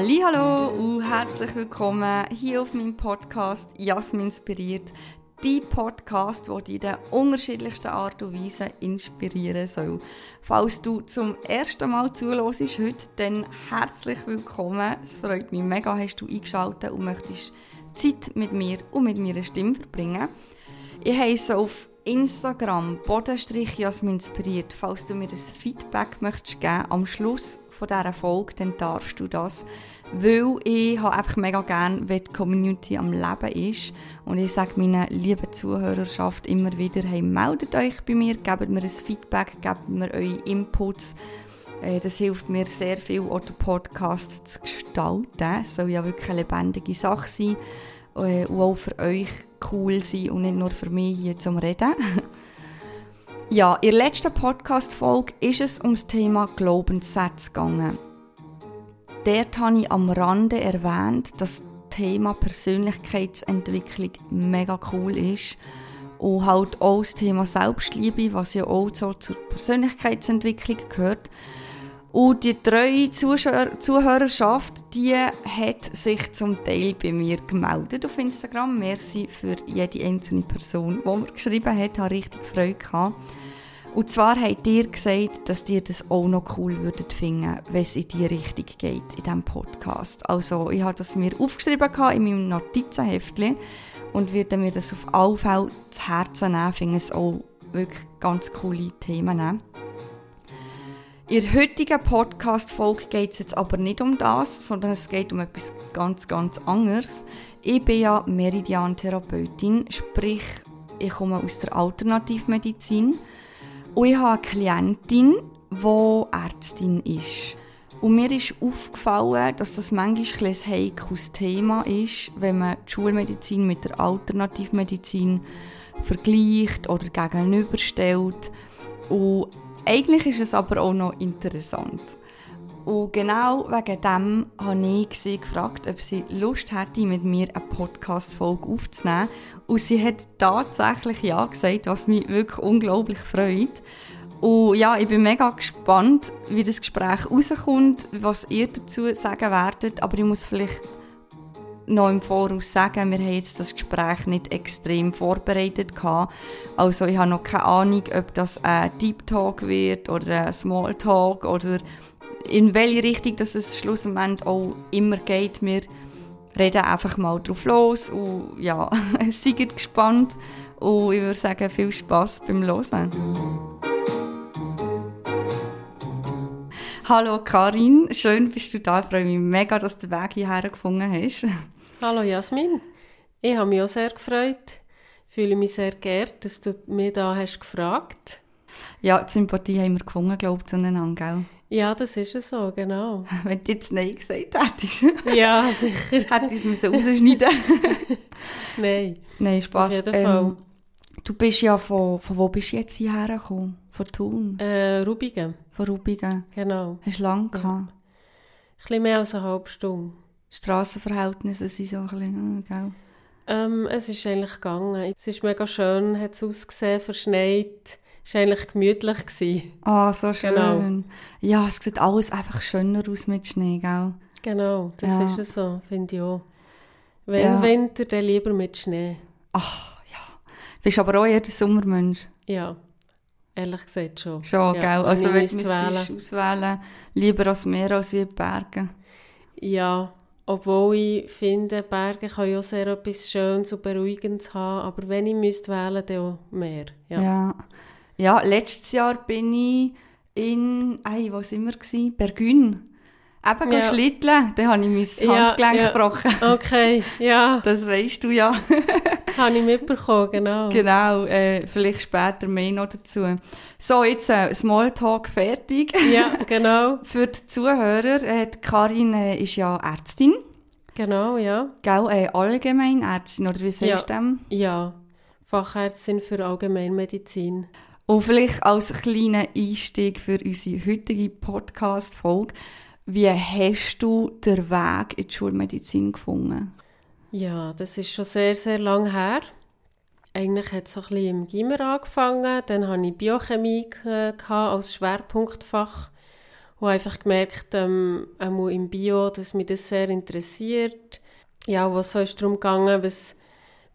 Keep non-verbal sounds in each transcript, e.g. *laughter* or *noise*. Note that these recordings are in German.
Hallo und herzlich willkommen hier auf meinem Podcast Jasmin inspiriert. Die Podcast, der dich in der unterschiedlichsten Art und Weise inspirieren soll. Falls du zum ersten Mal zuhörst heute, dann herzlich willkommen. Es freut mich mega, hast du eingeschaltet und möchtest Zeit mit mir und mit meiner Stimme verbringen. Ich heiße auf Instagram Bodenstrich Jasmin inspiriert. Falls du mir ein Feedback möchtest geben am Schluss von dieser Folge, dann darfst du das, weil ich habe einfach mega gerne, wenn die Community am Leben ist und ich sage meiner lieben Zuhörerschaft immer wieder, hey, meldet euch bei mir, gebt mir ein Feedback, gebt mir eure Inputs. Äh, das hilft mir sehr viel, auch den Podcast zu gestalten. Es soll ja wirklich eine lebendige Sache sein äh, und auch für euch cool sein und nicht nur für mich hier zum Reden. ja, in der letzten Podcast-Folge ist es um das Thema Glaubenssätze gegangen. Dort habe ich am Rande erwähnt, dass das Thema Persönlichkeitsentwicklung mega cool ist und halt auch das Thema Selbstliebe, was ja auch so zur Persönlichkeitsentwicklung gehört. Und die treue Zuhörerschaft, die hat sich zum Teil bei mir gemeldet auf Instagram. Merci für jede einzelne Person, die mir geschrieben hat. Ich richtig Freude gehabt. Und zwar habt ihr gesagt, dass ihr das auch noch cool würdet finden, wenn es in die Richtung geht in diesem Podcast. Also ich habe das mir aufgeschrieben in meinem Notizenheftchen und würde mir das auf alle Fälle zu Herzen nehmen. Ich finde es auch wirklich ganz coole Themen. Nehmen. In der heutigen Podcast-Folge geht es jetzt aber nicht um das, sondern es geht um etwas ganz, ganz anderes. Ich bin ja Meridian-Therapeutin, sprich, ich komme aus der Alternativmedizin und ich habe eine Klientin, die Ärztin ist. Und mir ist aufgefallen, dass das manchmal ein heikles Thema ist, wenn man die Schulmedizin mit der Alternativmedizin vergleicht oder gegenüberstellt. Und eigentlich ist es aber auch noch interessant. Und genau wegen dem habe ich sie gefragt, ob sie Lust hätte, mit mir eine Podcast-Folge aufzunehmen. Und sie hat tatsächlich Ja gesagt, was mich wirklich unglaublich freut. Und ja, ich bin mega gespannt, wie das Gespräch rauskommt, was ihr dazu sagen werdet. Aber ich muss vielleicht noch im Voraus sagen, wir haben jetzt das Gespräch nicht extrem vorbereitet gehabt. Also ich habe noch keine Ahnung, ob das ein Deep Talk wird oder ein Small Talk oder in welche Richtung das es schlussendlich auch immer geht. Wir reden einfach mal drauf los und ja, *laughs* seid gespannt und ich würde sagen, viel Spaß beim Hören. Hallo Karin, schön bist du da. Ich freue mich mega, dass du den Weg hierher gefunden hast. Hallo Jasmin, ich habe mich auch sehr gefreut. Ich fühle mich sehr geehrt, dass du mich da hast gefragt. Ja, die Sympathie haben wir gefunden, glaube ich, zueinander, gell? Ja, das ist es so, genau. *laughs* Wenn du jetzt Nein gesagt hättest. *laughs* ja, sicher. Hätte ich es rausschneiden *laughs* Nein. Nein, Spaß. Auf jeden Fall. Ähm, du bist ja von, von wo bist du jetzt hierher gekommen? Von Thun? Äh, Rubigen. Von Rubigen? Genau. Hast du lange ja. gehabt? Ein bisschen mehr als eine halbe Stunde. Strassenverhältnisse sind so ein bisschen, hm, gell? Ähm, es ist eigentlich gegangen. Es ist mega schön, hat es ausgesehen, verschneit. Es war eigentlich gemütlich. Gewesen. Ah, so schön. Genau. Ja, es sieht alles einfach schöner aus mit Schnee, gell? Genau, das ja. ist es so, finde ich auch. Wenn ja. Winter, dann lieber mit Schnee. Ach, ja. Bist aber auch eher der Sommermensch? Ja, ehrlich gesagt schon. Schon, ja, gell? Also wenn du wählen. auswählen, lieber als Meer als wie Berge? Ja, obwohl ich finde, Berge können ja sehr etwas Schönes und Beruhigendes haben, aber wenn ich müsste wählen, dann auch mehr. Ja. ja. Ja, letztes Jahr bin ich in, ey, wo sind wir gewesen? Bergün. Eben ja. schlitteln, dann habe ich mein Handgelenk ja, gebrochen. *laughs* Okay, ja. Das weißt du ja. *laughs* habe ich mitbekommen, genau. Genau, äh, vielleicht später mehr noch dazu. So, jetzt äh, Smalltalk fertig. Ja, *laughs* genau. Für die Zuhörer, äh, Karin äh, ist ja Ärztin. Genau, ja. Gell, äh, Allgemeinärztin, oder wie sagst ja. du Ja, Fachärztin für Allgemeinmedizin. Und vielleicht als kleiner Einstieg für unsere heutige Podcast-Folge. Wie hast du den Weg in die Schulmedizin gefunden? Ja, das ist schon sehr, sehr lang her. Eigentlich hat es so ein bisschen im Gimmer angefangen. Dann hatte ich Biochemie als Schwerpunktfach. und einfach gemerkt, ähm, auch im Bio, dass mich das sehr interessiert. Ja, was so ist darum gegangen, was,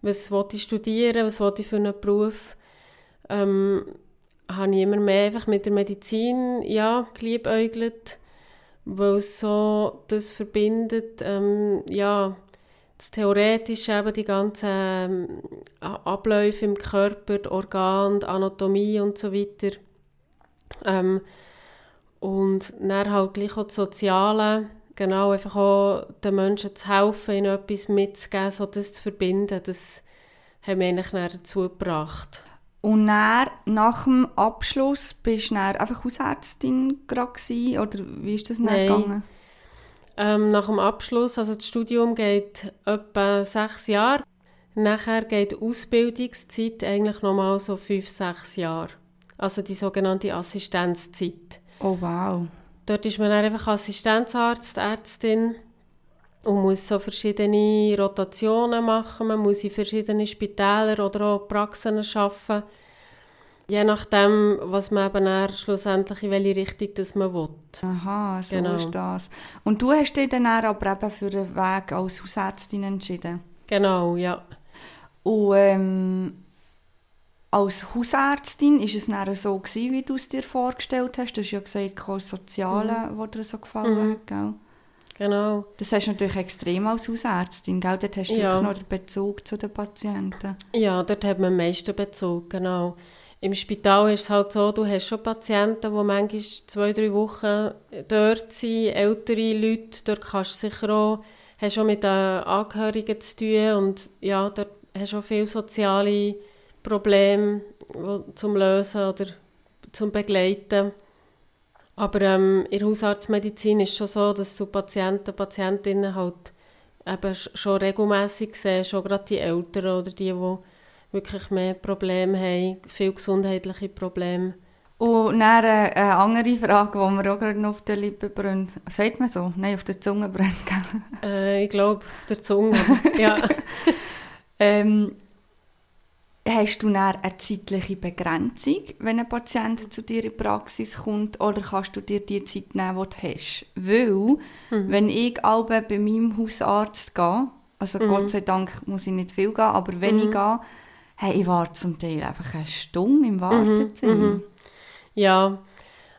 was wollte ich studieren, was wollte ich für einen Beruf. Ähm, habe ich immer mehr einfach mit der Medizin ja, geliebäugelt, weil es so das verbindet, ähm, ja, das Theoretische, eben die ganzen ähm, Abläufe im Körper, die Organe, die Anatomie und so weiter. Ähm, und dann halt gleich auch das Soziale, genau, einfach auch den Menschen zu helfen, ihnen etwas mitzugeben, so das zu verbinden, das hat mich eigentlich dazu gebracht. Und dann, nach dem Abschluss bist du einfach Hausärztin gewesen, oder wie ist das dann Nein. gegangen? Ähm, nach dem Abschluss, also das Studium geht etwa sechs Jahre. Nachher geht die Ausbildungszeit eigentlich nochmal so fünf, sechs Jahre. Also die sogenannte Assistenzzeit. Oh wow. Dort ist man einfach Assistenzarzt, Ärztin und muss so verschiedene Rotationen machen. Man muss in verschiedene Spitäler oder auch Praxen arbeiten. Je nachdem, was man eben schlussendlich in welche Richtung das man will. Aha, so Genau. ist das. Und du hast dich dann aber eben für den Weg als Hausärztin entschieden. Genau, ja. Und ähm, als Hausärztin ist es dann so gewesen, wie du es dir vorgestellt hast. Du hast ja gesagt, das Soziale, Mhm. was dir so gefallen hat, gell? Genau. Das hast du natürlich extrem als Hausärztin, gell? Dort hast du Ja. noch den Bezug zu den Patienten. Ja, dort hat man am meisten Bezug, genau. Im Spital ist es halt so, du hast schon Patienten, die manchmal zwei, drei Wochen dort sind, ältere Leute, dort kannst du sicher auch, hast auch mit den Angehörigen zu tun und ja, dort hast du auch viele soziale Probleme zum Lösen oder zum Begleiten. Aber ähm, in der Hausarztmedizin ist es schon so, dass du Patienten, Patientinnen halt eben sch- schon regelmäßig siehst, schon gerade die Älteren oder die, die wirklich mehr Probleme haben, viele gesundheitliche Probleme. Und dann äh, eine andere Frage, die mir auch gerade noch auf der Lippe brennt. Sagt man so? Nein, auf der Zunge brennt? Äh, ich glaube, auf der Zunge. *laughs* ja. *laughs* Ähm, hast du eine zeitliche Begrenzung, wenn ein Patient zu dir in die Praxis kommt, oder kannst du dir die Zeit nehmen, die du hast? Weil, wenn ich alle bei meinem Hausarzt gehe, also Gott sei Dank muss ich nicht viel gehen, aber wenn ich gehe, hey, ich warte zum Teil einfach eine Stunde im Wartezimmer. ja,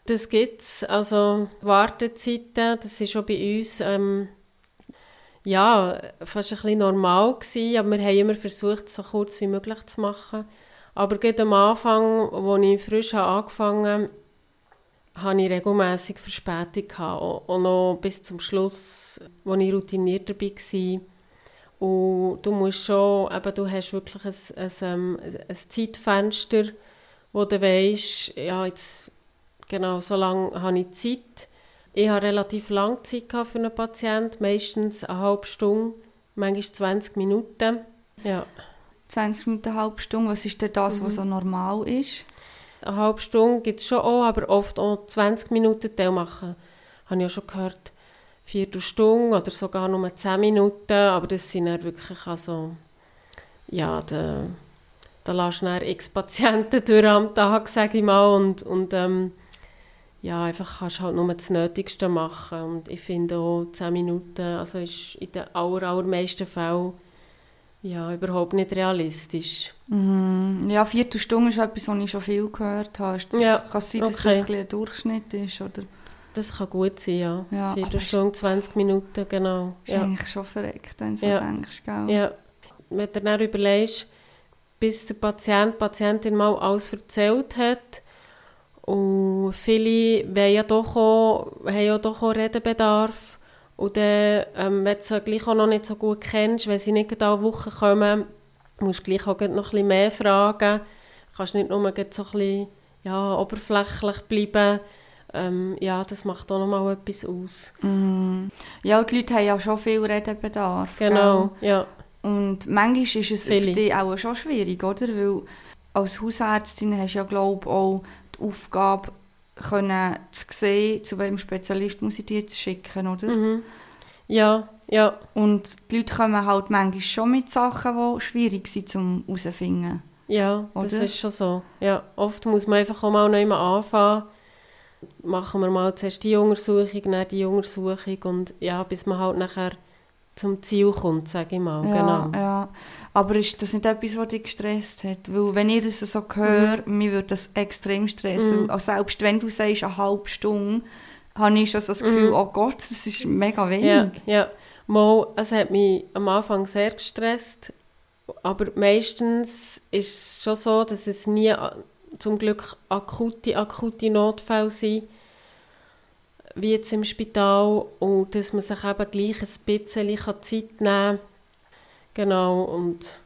das gibt es. Also Wartezeiten, das ist schon bei uns ähm, ja, fast ein bisschen normal gewesen, aber wir haben immer versucht, es so kurz wie möglich zu machen. Aber gerade am Anfang, als ich frisch angefangen habe, hatte ich regelmässig Verspätung. Gehabt. Auch noch bis zum Schluss, als ich routiniert war. Und du musst schon, eben, du hast wirklich ein, ein, ähm, ein Zeitfenster, wo du weisst, ja, jetzt, genau, so lange habe ich Zeit. Ich hatte relativ lange Zeit für einen Patienten, meistens eine halbe Stunde, manchmal 20 Minuten. Ja, 20 Minuten, eine halbe Stunde, was ist denn das, was so normal ist? eine halbe Stunde gibt es schon auch, aber oft auch 20 Minuten Teil machen. Habe ich auch schon gehört, Viertelstunde oder sogar nur 10 Minuten, aber das sind dann wirklich, also, ja, da, da lässt du dann x Patienten *laughs* durch am Tag, sage ich mal, und, und ähm, ja, einfach kannst halt nur das Nötigste machen und ich finde auch 10 Minuten, also ist in den aller, allermeisten Fällen ja, überhaupt nicht realistisch. Mhm. Ja, Viertelstunde ist etwas, was ich schon viel gehört habe. Das, Ja, kann es sein, dass okay. das ein, bisschen ein Durchschnitt ist? Oder? Das kann gut sein, ja. Ja, Viertelstunde, 20 Minuten, genau. ist Ja. eigentlich schon verreckt, wenn du so Ja. denkst, gell? ja. Wenn du dann überlegst, bis der Patient, die Patientin mal alles erzählt hat und viele wollen ja doch auch, haben ja doch auch Redebedarf und dann, ähm, wenn du sie gleich auch noch nicht so gut kennst, wenn sie nicht gerade alle Wochen kommen, musst du gleich auch noch ein bisschen mehr fragen. Du kannst nicht nur so ein bisschen ja, oberflächlich bleiben. Ähm, ja, das macht auch noch mal etwas aus. Mhm. Ja, die Leute haben ja schon viel Redebedarf. Genau, Gell? ja. Und manchmal ist es für Viele. dich auch schon schwierig, oder? Weil als Hausärztin hast du ja, glaube ich, auch die Aufgabe, können zu sehen, zu welchem Spezialist muss ich dich jetzt schicken, oder? Mhm. Ja, ja. Und die Leute kommen halt manchmal schon mit Sachen, die schwierig sind zum herausfinden. Ja, das Oder? ist schon so. Ja, oft muss man einfach auch mal noch anfangen. machen wir mal zuerst die Untersuchung, dann die Untersuchung und ja, bis man halt nachher zum Ziel kommt, sage ich mal. Ja, genau. ja. Aber ist das nicht etwas, was dich gestresst hat? Weil wenn ich das so höre, Mhm. mir würde das extrem stressen. Also selbst wenn du sagst, eine halbe Stunde, habe ich schon so das Gefühl, oh Gott, das ist mega wenig. Mhm. Ja, ja. Mal, es hat mich am Anfang sehr gestresst, aber meistens ist es schon so, dass es nie zum Glück akute, akute Notfälle sind, wie jetzt im Spital, und dass man sich eben gleich ein bisschen Zeit nehmen kann. Genau, und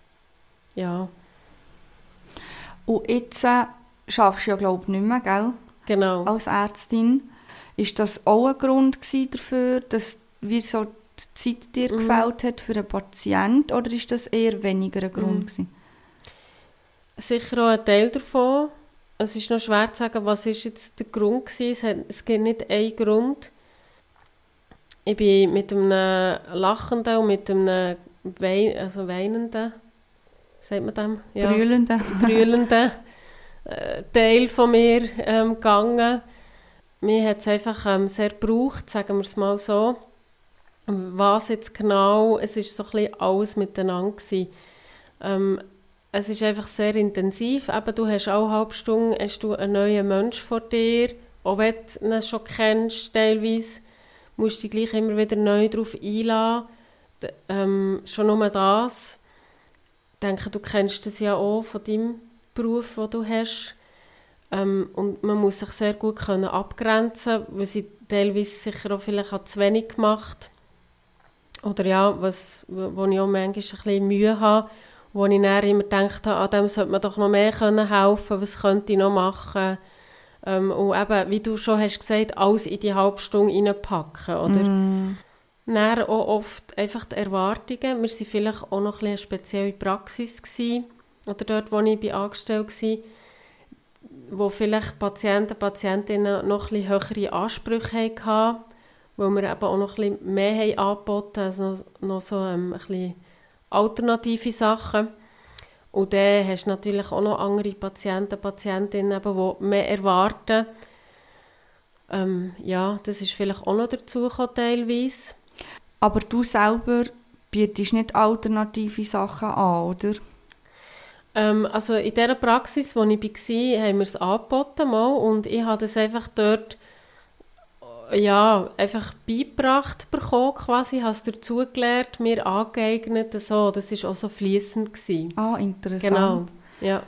ja, Und jetzt äh, schaffst du ja, glaube ich, nicht mehr, gell? genau. als Ärztin. Ist das auch ein Grund dafür, dass wie so die Zeit dir Mhm. gefällt hat für einen Patienten oder ist das eher weniger ein Grund Mhm. gewesen? Sicher auch ein Teil davon. Es ist noch schwer zu sagen, was ist jetzt der Grund gewesen. Es, hat, es gibt nicht einen Grund. Ich bin mit einem lachenden und mit einem Wein, also weinenden, sagt man dem? Brüllende. *laughs* brüllenden äh, Teil von mir ähm, gegangen. Mir hat es einfach ähm, sehr gebraucht, sagen wir es mal so. Was jetzt genau, es ist so ein bisschen alles miteinander gewesen. Ähm, es ist einfach sehr intensiv. Eben, du hast auch eine halbe Stunde hast du einen neuen Mensch vor dir. Auch wenn du ihn schon kennst, teilweise, musst du dich gleich immer wieder neu darauf einladen. Ähm, schon nur das. Ich denke, du kennst das ja auch von deinem Beruf, den du hast. Ähm, und man muss sich sehr gut können abgrenzen weil sie teilweise sicher auch vielleicht zu wenig gemacht Oder ja, was, wo ich auch manchmal ein bisschen Mühe habe, wo ich dann immer gedacht habe, an dem sollte man doch noch mehr können helfen was könnte ich noch machen. Ähm, und eben, wie du schon hast gesagt, alles in die halbe Stunde reinpacken, oder? Mm. Dann auch oft einfach die Erwartungen. Wir waren vielleicht auch noch ein eine spezielle Praxis gewesen, oder dort, wo ich angestellt war, wo vielleicht Patienten, Patientinnen noch ein höhere Ansprüche hatten, weil wir eben auch noch ein bisschen mehr haben angeboten also noch, noch so ähm, ein bisschen alternative Sachen. Und dann hast du natürlich auch noch andere Patienten, Patientinnen, die mehr erwarten. Ähm, ja, das ist vielleicht auch noch dazu gekommen, teilweise. Aber du selber bietest nicht alternative Sachen an, oder? Ähm, also in dieser Praxis, wo ich war, haben wir es angeboten mal, und ich habe das einfach dort ja, einfach beigebracht bekommen, quasi, habe es dazugelernt, mir angeeignet, so. das war auch so fließend. gewesen. Ah, interessant. Genau, ja.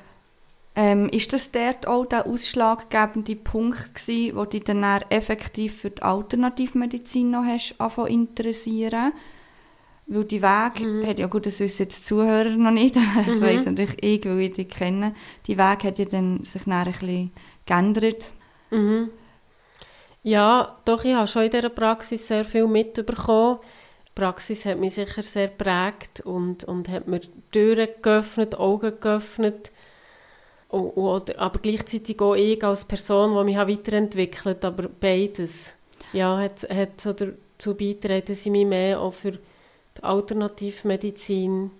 Ähm, ist das dort auch der ausschlaggebende Punkt gewesen, wo dich dann effektiv für die Alternativmedizin noch hast interessieren? Weil die Weg, Mhm. hat ja gut, das wissen jetzt die Zuhörer noch nicht, *laughs* das Mhm. weiss natürlich ich, weil ich dich kenne. Die Weg hat ja dann sich dann ein bisschen geändert. Mhm. Ja, doch, ich habe schon in dieser Praxis sehr viel mitbekommen. Die Praxis hat mich sicher sehr geprägt und, und hat mir Türen geöffnet, Augen geöffnet. Und, oder, aber gleichzeitig auch ich als Person, die mich weiterentwickelt aber beides ja, hat, hat so dazu beigetragen, dass ich mich mehr auch für die Alternativmedizin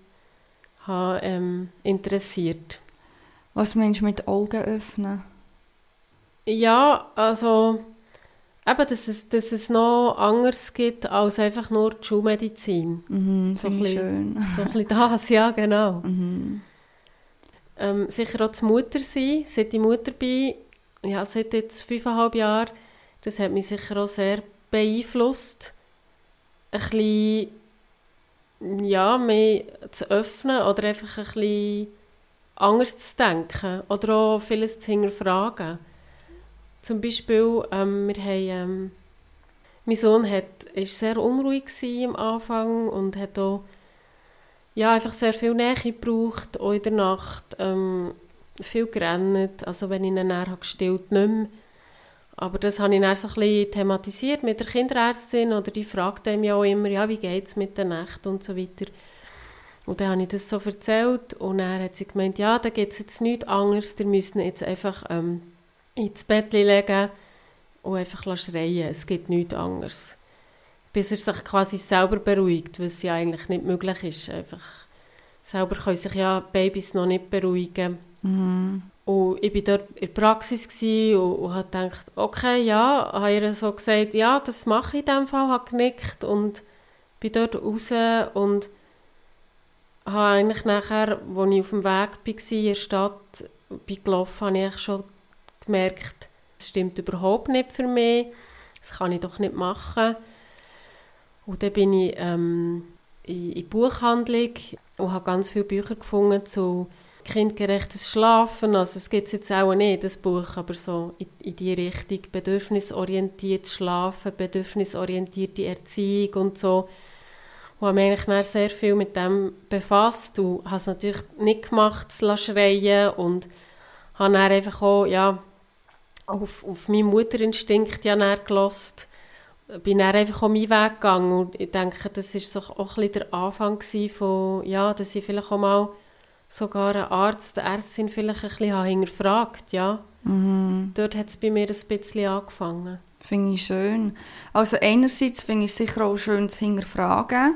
habe, ähm, interessiert. Was meinst du mit Augen öffnen? Ja, also eben, dass es, dass es noch anders gibt als einfach nur die Schulmedizin. Mhm, So ein schön. So ein bisschen das, ja, genau. Mhm. Ähm, sicher auch das Mutter sein, seit ich Mutter bin, ja, seit jetzt fünfeinhalb Jahren, das hat mich sicher auch sehr beeinflusst. Ein bisschen, ja, mehr zu öffnen oder einfach ein bisschen anders zu denken oder auch vieles zu hinterfragen. Zum Beispiel, ähm, wir haben, ähm, mein Sohn hat, ist sehr unruhig am Anfang und hat auch ja, einfach sehr viel Nähe gebraucht, auch in der Nacht, ähm, viel gerannt, also wenn ich ihn dann habe gestillt, nicht mehr. Aber das habe ich dann so ein bisschen thematisiert mit der Kinderärztin oder die fragt einem ja auch immer, ja, wie geht es mit der Nacht und so weiter. Und dann habe ich das so erzählt und dann hat sie gemeint, ja, da gibt es jetzt nichts anderes, ihr müsst jetzt einfach ähm, ins Bett legen und einfach schreien, es gibt nichts anderes. Bis er sich quasi selber beruhigt, was ja eigentlich nicht möglich ist. Einfach selber können sich ja Babys noch nicht beruhigen. Mhm. Und ich war dort in der Praxis und, und habe gedacht, okay, ja, habe ihr so gesagt, ja, das mache ich in diesem Fall, habe genickt und bin dort raus und habe eigentlich nachher, als ich auf dem Weg war in der Stadt, bin gelaufen, habe ich schon gemerkt, das stimmt überhaupt nicht für mich, das kann ich doch nicht machen. Und dann bin ich ähm, in die Buchhandlung und habe ganz viele Bücher gefunden zu kindgerechtes Schlafen. Also es gibt jetzt auch nicht, das Buch, aber so in, in die Richtung bedürfnisorientiert Schlafen, bedürfnisorientierte Erziehung und so. Und habe mich eigentlich sehr viel mit dem befasst und habe es natürlich nicht gemacht, zu schreien und habe dann einfach auch, ja, auf, auf meinen Mutterinstinkt ja gelost bin dann einfach auch meinen Weg gegangen und ich denke, das war so auch ein bisschen der Anfang von, ja, dass ich vielleicht auch mal sogar einen Arzt, eine Ärztin vielleicht ein bisschen hinterfragt, ja. Mhm. Dort hat es bei mir ein bisschen angefangen. Finde ich schön. Also einerseits finde ich es sicher auch schön zu hinterfragen,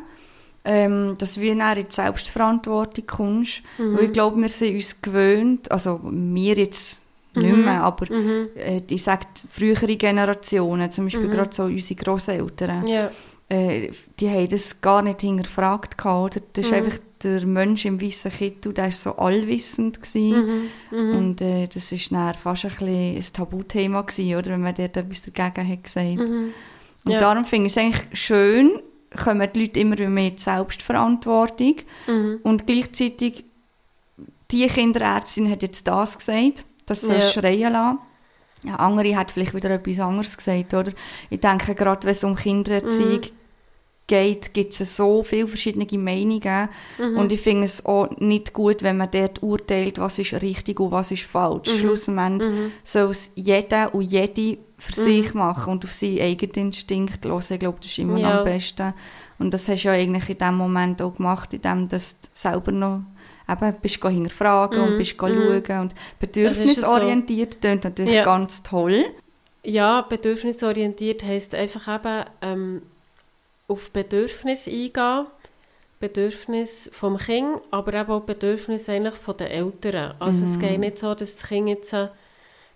ähm, dass wir in die Selbstverantwortung kommst. Mhm. Weil ich glaube, wir sind uns gewöhnt, also wir jetzt nicht mhm. mehr, aber mhm. äh, ich sage frühere Generationen, zum Beispiel mhm. gerade so unsere Großeltern, ja. äh, die haben das gar nicht hinterfragt oder? Das ist mhm. einfach der Mensch im weißen Kittel, der war so allwissend gewesen. Mhm. Mhm. und äh, das ist dann fast ein, bisschen ein Tabuthema gewesen, oder, wenn man dort etwas dagegen hat gesagt. Und ja. darum finde ich es eigentlich schön, kommen die Leute immer mehr in die Selbstverantwortung und gleichzeitig die Kinderärztin hat jetzt das gesagt dass sie ja. schreien lassen. Ja, andere hat vielleicht wieder etwas anderes gesagt, oder? Ich denke, gerade wenn es um Kindererziehung mhm. geht, gibt es so viele verschiedene Meinungen. Mhm. Und ich finde es auch nicht gut, wenn man dort urteilt, was ist richtig und was ist falsch. Mhm. Schlussendlich mhm. soll es jeder und jede für mhm. sich machen und auf seinen eigenen Instinkt hören. Ich glaube, das ist immer ja. am besten. Und das hast du ja eigentlich in dem Moment auch gemacht, indem du selber noch eben bist du hinterfragen mm, und bist mm. schauen und bedürfnisorientiert so. natürlich ja. ganz toll. Ja, bedürfnisorientiert heisst einfach eben ähm, auf Bedürfnis eingehen, Bedürfnis vom Kind, aber eben auch Bedürfnis eigentlich von den Eltern. Also mm. es geht nicht so, dass das Kind jetzt äh,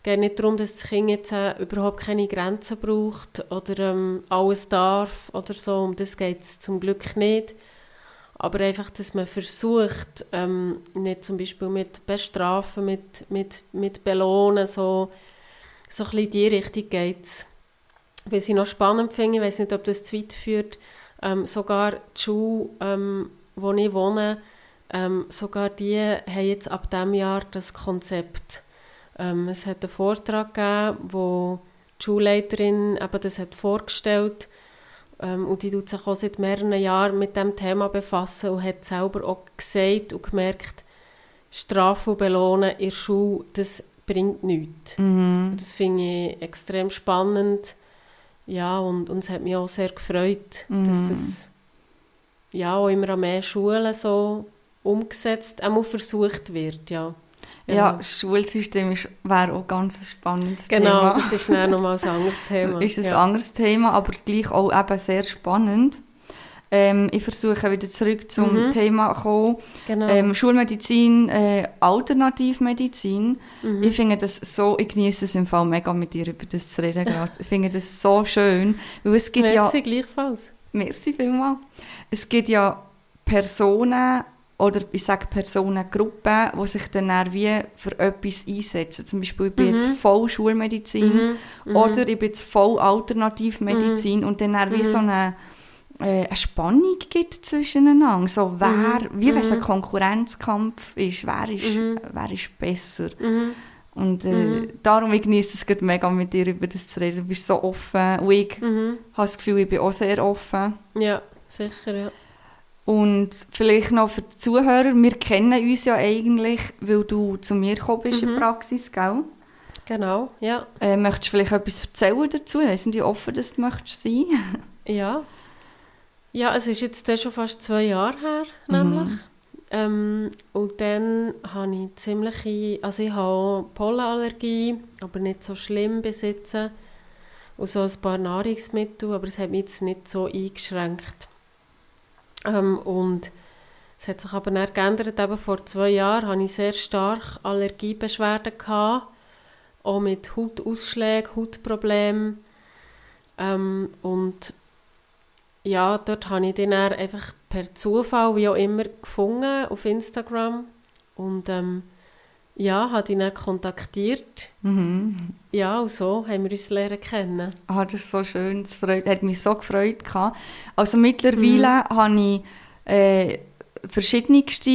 geht nicht darum, dass das Kind jetzt äh, überhaupt keine Grenzen braucht oder ähm, alles darf oder so. Um das geht es zum Glück nicht. Aber einfach, dass man versucht, ähm, nicht zum Beispiel mit Bestrafen, mit, mit, mit Belohnen, so, so ein bisschen in die Richtung geht Was ich noch spannend finde, ich weiß nicht, ob das zu weit führt, ähm, sogar die Schule, ähm, wo ich wohne, ähm, sogar die haben jetzt ab diesem Jahr das Konzept. Ähm, es hat einen Vortrag gegeben, wo die Schulleiterin eben das hat vorgestellt hat ähm, und die tut sich auch seit mehreren Jahren mit dem Thema befassen und hat selber auch gesagt und gemerkt, Strafen und Belohnen in der Schule, das bringt nichts. Mhm. Das finde ich extrem spannend. Ja, und, und es hat mich auch sehr gefreut, mhm. dass das ja, auch immer an mehr Schulen so umgesetzt, auch versucht wird, ja. Ja, das Schulsystem wäre auch ganz ein spannendes genau, Thema. Genau, das ist dann nochmal ein anderes Thema. *laughs* ist ein ja. anderes Thema, aber gleich auch eben sehr spannend. Ähm, ich versuche wieder zurück zum mhm. Thema zu kommen. Genau. Ähm, Schulmedizin, äh, Alternativmedizin. Mhm. Ich finde das so, ich genieße es im Fall mega mit dir über das zu reden gerade. ich finde das so schön. Weil es gibt Merci ja, gleichfalls. Merci vielmals. Es gibt ja Personen, oder ich sage Personengruppen, die sich dann wie für etwas einsetzen. Zum Beispiel, ich bin mhm. jetzt voll Schulmedizin mhm. mhm. oder ich bin jetzt voll Alternativmedizin mhm. und dann wie mhm. so eine, äh, eine Spannung gibt zwischeneinander. So, wer, mhm. wie wenn es ein Konkurrenzkampf ist, wer ist, wer ist besser. Und äh, darum ich genieße es gerade mega mit dir über das zu reden. Du bist so offen und ich habe das Gefühl, ich bin auch sehr offen. Ja, sicher, ja. Und vielleicht noch für die Zuhörer, wir kennen uns ja eigentlich, weil du zu mir gekommen bist mhm. in der Praxis, gell? Genau, ja. Äh, möchtest du vielleicht etwas erzählen dazu? Nicht, wie offen das du möchtest sein *laughs* Ja. Ja, es ist jetzt schon fast zwei Jahre her, nämlich. Mhm. Ähm, und dann habe ich ziemliche, also ich habe Pollenallergie, aber nicht so schlimm besitzen. Und so ein paar Nahrungsmittel, aber es hat mich jetzt nicht so eingeschränkt. Ähm, und Es hat sich aber dann geändert. Eben vor zwei Jahren hatte ich sehr stark Allergiebeschwerden. Gehabt, auch mit Hautausschlägen, Hautproblemen. Ähm, und ja, dort habe ich den einfach per Zufall, wie auch immer, gefunden auf Instagram. Und ähm, ja, habe ihn dann kontaktiert. Mhm. Ja, und so haben wir uns lernen kennen. Ah, das ist so schön. Das freut, hat mich so gefreut. Gehabt. Also mittlerweile mhm. habe ich äh, verschiedenste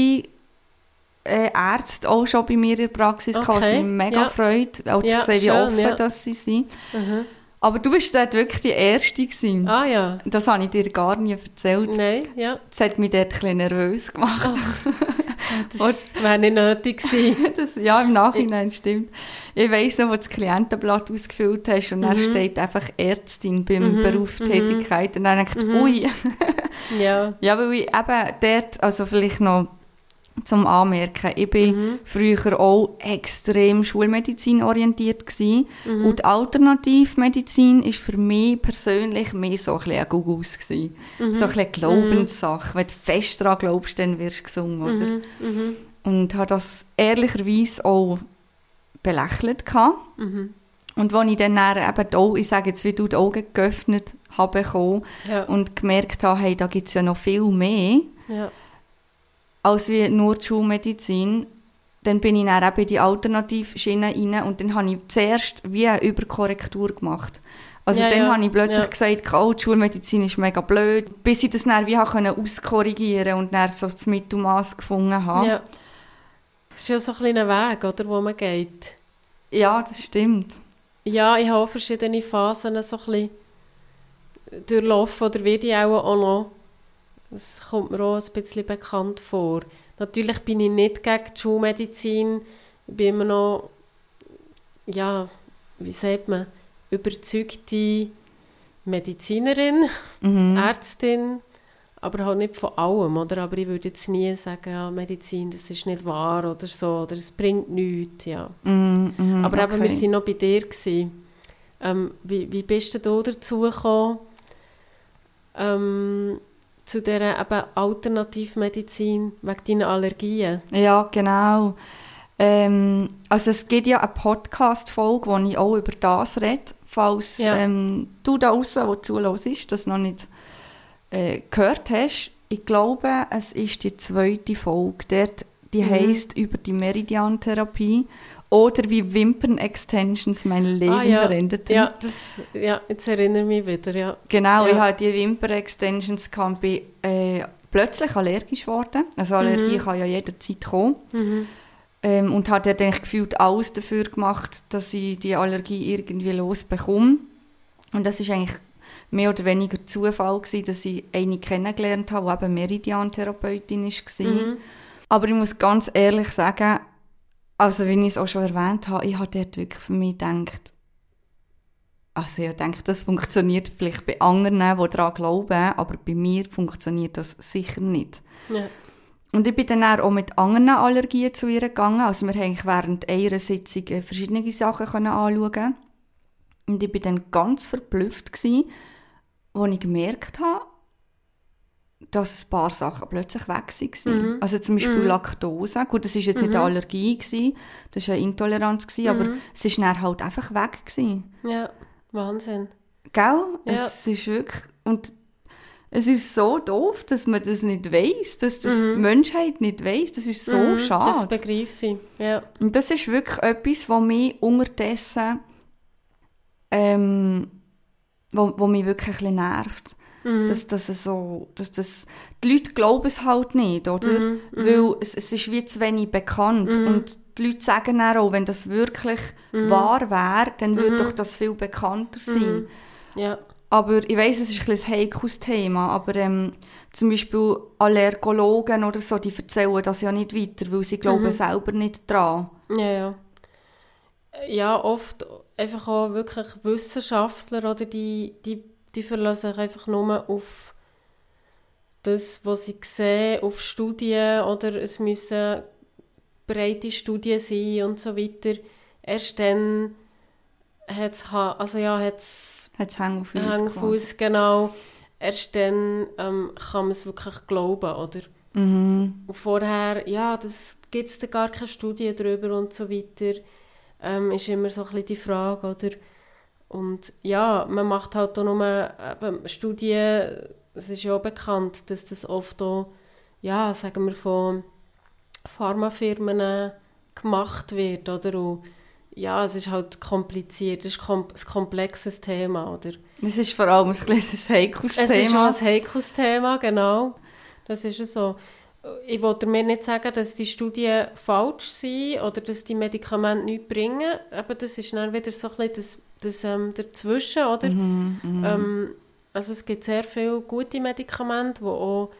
äh, Ärzte auch schon bei mir in der Praxis okay. gehabt, was mich mega ja. freut. Auch ja, zu sehen, wie offen ja. dass sie sind. Mhm. Aber du bist dort wirklich die Erste gewesen. Ah ja. Das habe ich dir gar nie erzählt. Nein, ja. Das hat mich dort ein bisschen nervös gemacht. *laughs* Oh. Das wäre nicht nötig gewesen. *laughs* das, ja, im Nachhinein ich, stimmt. Ich weiss noch, wo du das Klientenblatt ausgefüllt hast und mhm. dann steht einfach Ärztin beim mhm. Berufstätigkeit mhm. und dann denkt mhm. ui. ja. *laughs* Ja, weil ich eben dort, also vielleicht noch zum Anmerken. Ich war mhm. früher auch extrem schulmedizinorientiert gewesen. Mhm. und die Alternativmedizin war für mich persönlich mehr so ein bisschen Gugus gewesen. Mhm. So ein bisschen Glaubenssache. Mhm. Wenn du fest daran glaubst, dann wirst du gesungen, oder? Mhm. Mhm. Und habe das ehrlicherweise auch belächelt gehabt. Und als ich dann eben auch, ich sage jetzt, wie du die Augen geöffnet habe ja. und gemerkt habe, hey, da gibt es ja noch viel mehr, ja als wie nur die Schulmedizin. Dann bin ich dann eben in die Alternativschiene rein und dann habe ich zuerst wie eine Überkorrektur gemacht. Also ja, dann ja. habe ich plötzlich ja. gesagt, oh, die Schulmedizin ist mega blöd, bis ich das dann wie habe auskorrigieren und dann so das Mittelmaß gefunden habe. Ja. Das ist ja so ein kleiner Weg, oder, wo man geht. Ja, das stimmt. Ja, ich habe verschiedene Phasen so ein bisschen durchlaufen oder werde ich auch noch das kommt mir auch ein bisschen bekannt vor. Natürlich bin ich nicht gegen die Schulmedizin. Ich bin immer noch, ja, wie sagt man, überzeugte Medizinerin, mhm. Ärztin, aber halt nicht von allem, oder? Aber ich würde jetzt nie sagen, ja, Medizin, das ist nicht wahr oder so, oder es bringt nichts, ja. Mhm, mh, aber okay. eben, wir waren noch bei dir. Ähm, wie, wie bist du da dazu gekommen? Ähm, zu dieser eben Alternativmedizin wegen deiner Allergien. Ja, genau. Ähm, also es gibt ja eine Podcast-Folge, wo ich auch über das rede, falls ja. ähm, du da draußen, der zuhörst, das noch nicht äh, gehört hast. Ich glaube, es ist die zweite Folge, dort, die mhm. heisst über die Meridian-Therapie oder wie Wimpern-Extensions mein Leben ah, ja. verändert haben. Ja, das, ja, jetzt erinnere ich mich wieder, ja. Genau, ja. ich hatte die Wimpern-Extensions bin äh, plötzlich allergisch geworden. Also Allergie mhm. kann ja jederzeit kommen. Mhm. Ähm, und habe dann gefühlt alles dafür gemacht, dass ich die Allergie irgendwie losbekomme. Und das ist eigentlich mehr oder weniger Zufall gewesen, dass ich eine kennengelernt habe, die eben Meridian-Therapeutin war. Mhm. Aber ich muss ganz ehrlich sagen, also wie ich es auch schon erwähnt habe, ich habe dort wirklich für mich gedacht, also ich denke, das funktioniert vielleicht bei anderen, die daran glauben, aber bei mir funktioniert das sicher nicht. Ja. Und ich bin dann auch mit anderen Allergien zu ihr gegangen. Also wir haben während einer Sitzung verschiedene Sachen anschauen Und ich war dann ganz verblüfft, gewesen, als ich gemerkt habe, dass ein paar Sachen plötzlich weg waren. Mhm. Also zum Beispiel mhm. Laktose. Gut, das war jetzt mhm. nicht eine Allergie, gewesen, das war eine Intoleranz, gewesen, aber mhm. es war dann halt einfach weg. Gewesen. Ja, Wahnsinn. Gell? Ja. Es ist wirklich... Und es ist so doof, dass man das nicht weiß, dass das mhm. die Menschheit nicht weiß. Das ist so mhm, schade. Das begreife ich, ja. Und das ist wirklich etwas, was mich unterdessen... Ähm, wo, wo mich wirklich ein bisschen nervt. Mhm. Dass, dass, so, dass das, die Leute glauben es halt nicht, oder? Mhm. mhm. Weil es, es ist wie zu wenig bekannt. Mhm. Und die Leute sagen dann auch, wenn das wirklich mhm. wahr wäre, dann würde doch das viel bekannter sein. Ja. Aber ich weiß, es ist ein, ein heikles Thema, aber ähm, zum Beispiel Allergologen oder so, die erzählen das ja nicht weiter, weil sie glauben selber nicht dran. Ja, ja. Ja, oft einfach auch wirklich Wissenschaftler oder die, die die verlassen sich einfach nur auf das, was sie sehen, auf Studien oder es müssen breite Studien sein und so weiter. Erst dann hat es also ja, hat's Hang Hang genau. Erst dann ähm, kann man es wirklich glauben, oder? Mhm. Und vorher, ja, das gibt es da gar keine Studien darüber und so weiter, ähm, ist immer so ein bisschen die Frage, oder? Und ja, man macht halt auch nur eben, Studien, es ist ja auch bekannt, dass das oft auch, ja, sagen wir, von Pharmafirmen gemacht wird, oder? Und ja, es ist halt kompliziert, es ist ein komplexes Thema, oder? Es ist vor allem ein, ein heikles Thema. Es ist auch ein heikles Thema, genau. Das ist so. Ich wollte mir nicht sagen, dass die Studien falsch sind oder dass die Medikamente nichts bringen, aber das ist dann wieder so ein bisschen das, das ähm, dazwischen, oder? Mm -hmm. ähm, also es gibt sehr viele gute Medikamente, die auch,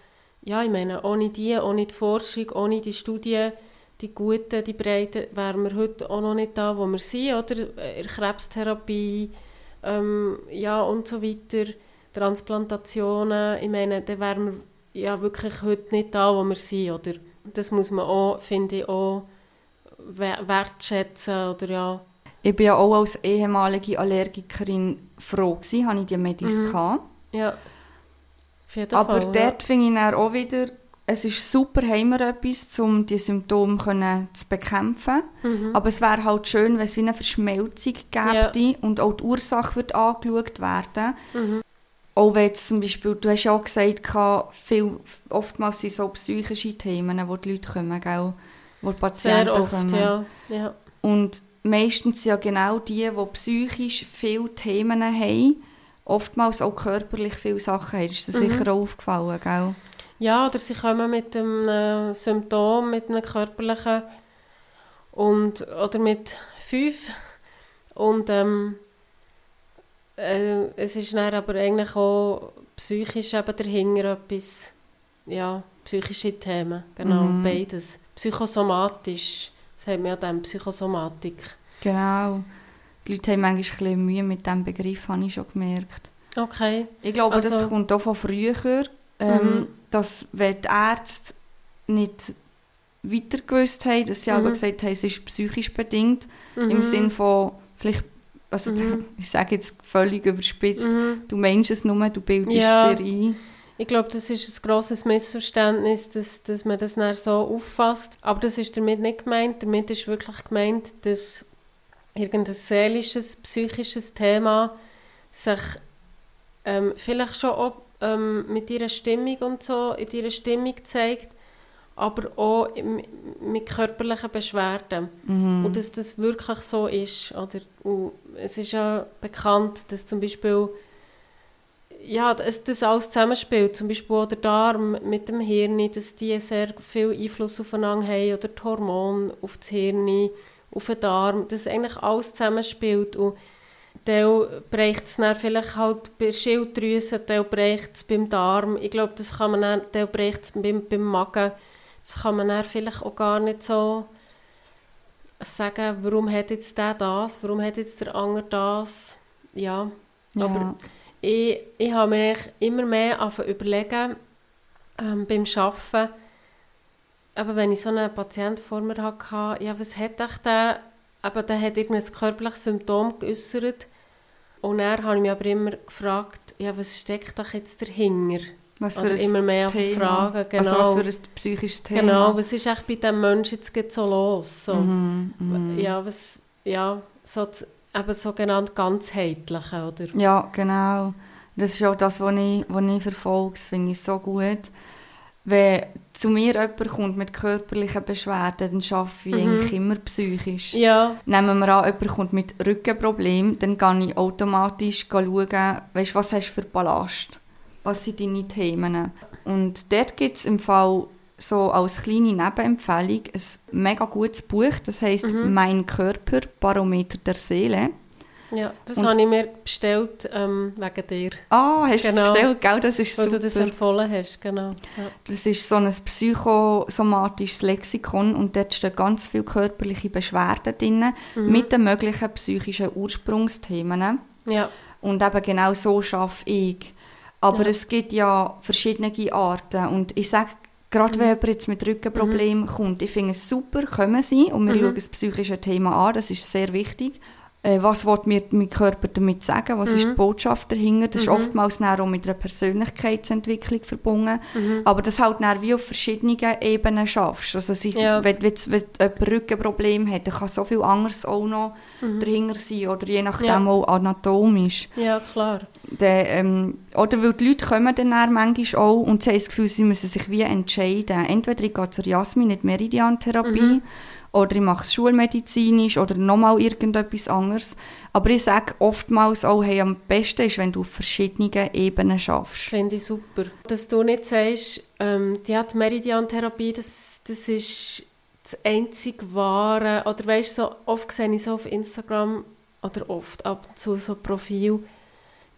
ja, ich meine, ohne die, ohne die Forschung, ohne die Studien, die guten, die breiten, wären wir heute auch noch nicht da, wo wir sind, oder? In der Krebstherapie, ähm, ja, und so weiter, Transplantationen, ich meine, da wären wir ja wirklich heute nicht da, wo wir sind, oder? Das muss man auch, finde ich, auch wertschätzen, oder ja. Ich bin ja auch als ehemalige Allergikerin froh gewesen, habe ich die Medis mhm. gehabt. Ja, auf jeden Aber Fall, dort ja. finde ich dann auch wieder, es ist super, haben wir etwas, um die Symptome können zu bekämpfen. Mhm. Aber es wäre halt schön, wenn es wie eine Verschmelzung gäbe ja. und auch die Ursache wird angeschaut werden. Mhm. Auch wenn jetzt zum Beispiel, du hast ja auch gesagt, viel, oftmals sind so psychische Themen, wo die Leute kommen, gell? wo die Patienten Sehr oft, kommen. Ja. ja. Und meistens ja genau die, die psychisch viele Themen haben, oftmals auch körperlich viele Sachen haben. Das ist dir mhm. sicher auch aufgefallen, gell? Ja, oder sie kommen mit einem äh, Symptom, mit einem körperlichen und, oder mit fünf und ähm, äh, es ist dann aber eigentlich auch psychisch eben dahinter etwas, ja, psychische Themen, genau, mhm. beides. Psychosomatisch, das haben wir dann, Psychosomatik. Genau. Die Leute haben manchmal ein Mühe mit diesem Begriff, habe ich schon gemerkt. Okay. Ich glaube, also, das kommt auch von früher, ähm, mhm. dass wenn die Ärzte nicht weiter gewusst haben, dass sie mhm. aber gesagt haben, es ist psychisch bedingt, mhm. im Sinne von vielleicht also mhm. *laughs* ich sage jetzt völlig überspitzt, mhm. du meinst es nur, du bildest ja. dir ein. Ich glaube, das ist ein grosses Missverständnis, dass, dass man das dann so auffasst. Aber das ist damit nicht gemeint. Damit ist wirklich gemeint, dass irgendein seelisches, psychisches Thema sich ähm, vielleicht schon auch, ähm, mit ihrer Stimmung und so, in ihrer Stimmung zeigt, aber auch mit körperlichen Beschwerden. Mhm. Und dass das wirklich so ist. Oder, es ist ja bekannt, dass zum Beispiel ja, dass das alles zusammenspielt. Zum Beispiel auch der Darm mit dem Hirn, dass die sehr viel Einfluss aufeinander haben. Oder die Hormone auf das Hirn, auf den Darm. Dass eigentlich alles zusammenspielt. Und dann bricht es dann vielleicht halt bei der Schilddrüse, dann bricht es beim Darm. Ich glaube, das kann man dann, dann bricht es beim, beim Magen das kann man dann vielleicht auch gar nicht so sagen, warum hat jetzt der das, warum hat jetzt der andere das. Ja, ja. aber ich, ich habe mir immer mehr überlegen ähm, beim Arbeiten, aber wenn ich so einen Patienten vor mir hatte, ja, was hat der, aber der hat irgendein körperliches Symptom geäußert und dann habe ich mich aber immer gefragt, ja, was steckt da jetzt dahinter? Was für also immer mehr Thema. Fragen, genau. Also was für ein psychisches Thema. Genau, was ist echt bei diesem Menschen jetzt so los? So. Mm -hmm. Ja, was, ja, so, eben sogenannt ganzheitliche, oder? Ja, genau. Das ist auch das, was ich, was ich verfolge, das finde ich so gut. Wenn zu mir jemand kommt mit körperlichen Beschwerden, dann arbeite ich mhm. eigentlich immer psychisch. Ja. Nehmen wir an, jemand kommt mit Rückenproblemen, dann gehe ich automatisch schauen, weißt, was hast du für Ballast was sind deine Themen. Und dort gibt es im Fall so als kleine Nebenempfehlung ein mega gutes Buch, das heißt mhm. «Mein Körper, Barometer der Seele». Ja, das habe ich mir bestellt ähm, wegen dir. Ah, hast genau. du bestellt, gell? Das ist Weil super. du das empfohlen hast, genau. Ja. Das ist so ein psychosomatisches Lexikon und dort stehen ganz viele körperliche Beschwerden drin mhm. mit den möglichen psychischen Ursprungsthemen. Ja. Und eben genau so arbeite ich. Aber ja. es gibt ja verschiedene Arten und ich sage, gerade mhm. wenn jemand jetzt mit Rückenproblemen mhm. kommt, ich finde es super, kommen sie und wir mhm. schauen das psychische Thema an, das ist sehr wichtig. Äh, was will mir mein Körper damit sagen, was ist die Botschaft dahinter. Das ist oftmals dann auch mit einer Persönlichkeitsentwicklung verbunden. Aber das halt dann wie auf verschiedenen Ebenen schaffst. Also sie, Ja. wenn, wenn, wenn jemand Rückenproblem hat, dann kann so viel anderes auch noch dahinter sein. Oder je nachdem Ja. auch anatomisch. Ja, klar. Dann, ähm, oder weil die Leute kommen dann, dann manchmal auch und sie haben das Gefühl, sie müssen sich wie entscheiden. Entweder ich gehe zur Jasmin in die Meridian-Therapie oder ich mache es schulmedizinisch oder nochmal irgendetwas anderes. Aber ich sage oftmals auch, hey, am besten ist, wenn du auf verschiedenen Ebenen schaffst. Finde ich super. Dass du nicht sagst, ähm, die hat Meridian-Therapie, das, das ist das einzig wahre. Oder weißt du, so, oft sehe ich so auf Instagram, oder oft ab und zu so Profil,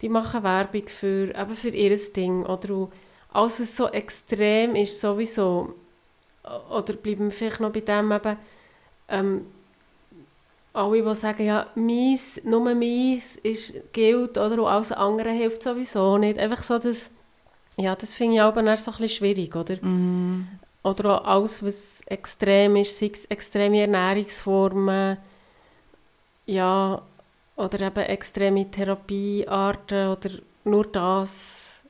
die machen Werbung für, eben für ihr Ding. Oder alles, was so extrem ist, sowieso. Oder bleiben wir vielleicht noch bei dem eben, ähm, alle, die sagen, ja, meins, nur meins ist, gilt, oder auch alles andere hilft sowieso nicht. Einfach so, das, ja, das finde ich aber dann so ein bisschen schwierig, oder? Oder auch alles, was extrem ist, sei es extreme Ernährungsformen, ja, oder eben extreme Therapiearten, oder nur das,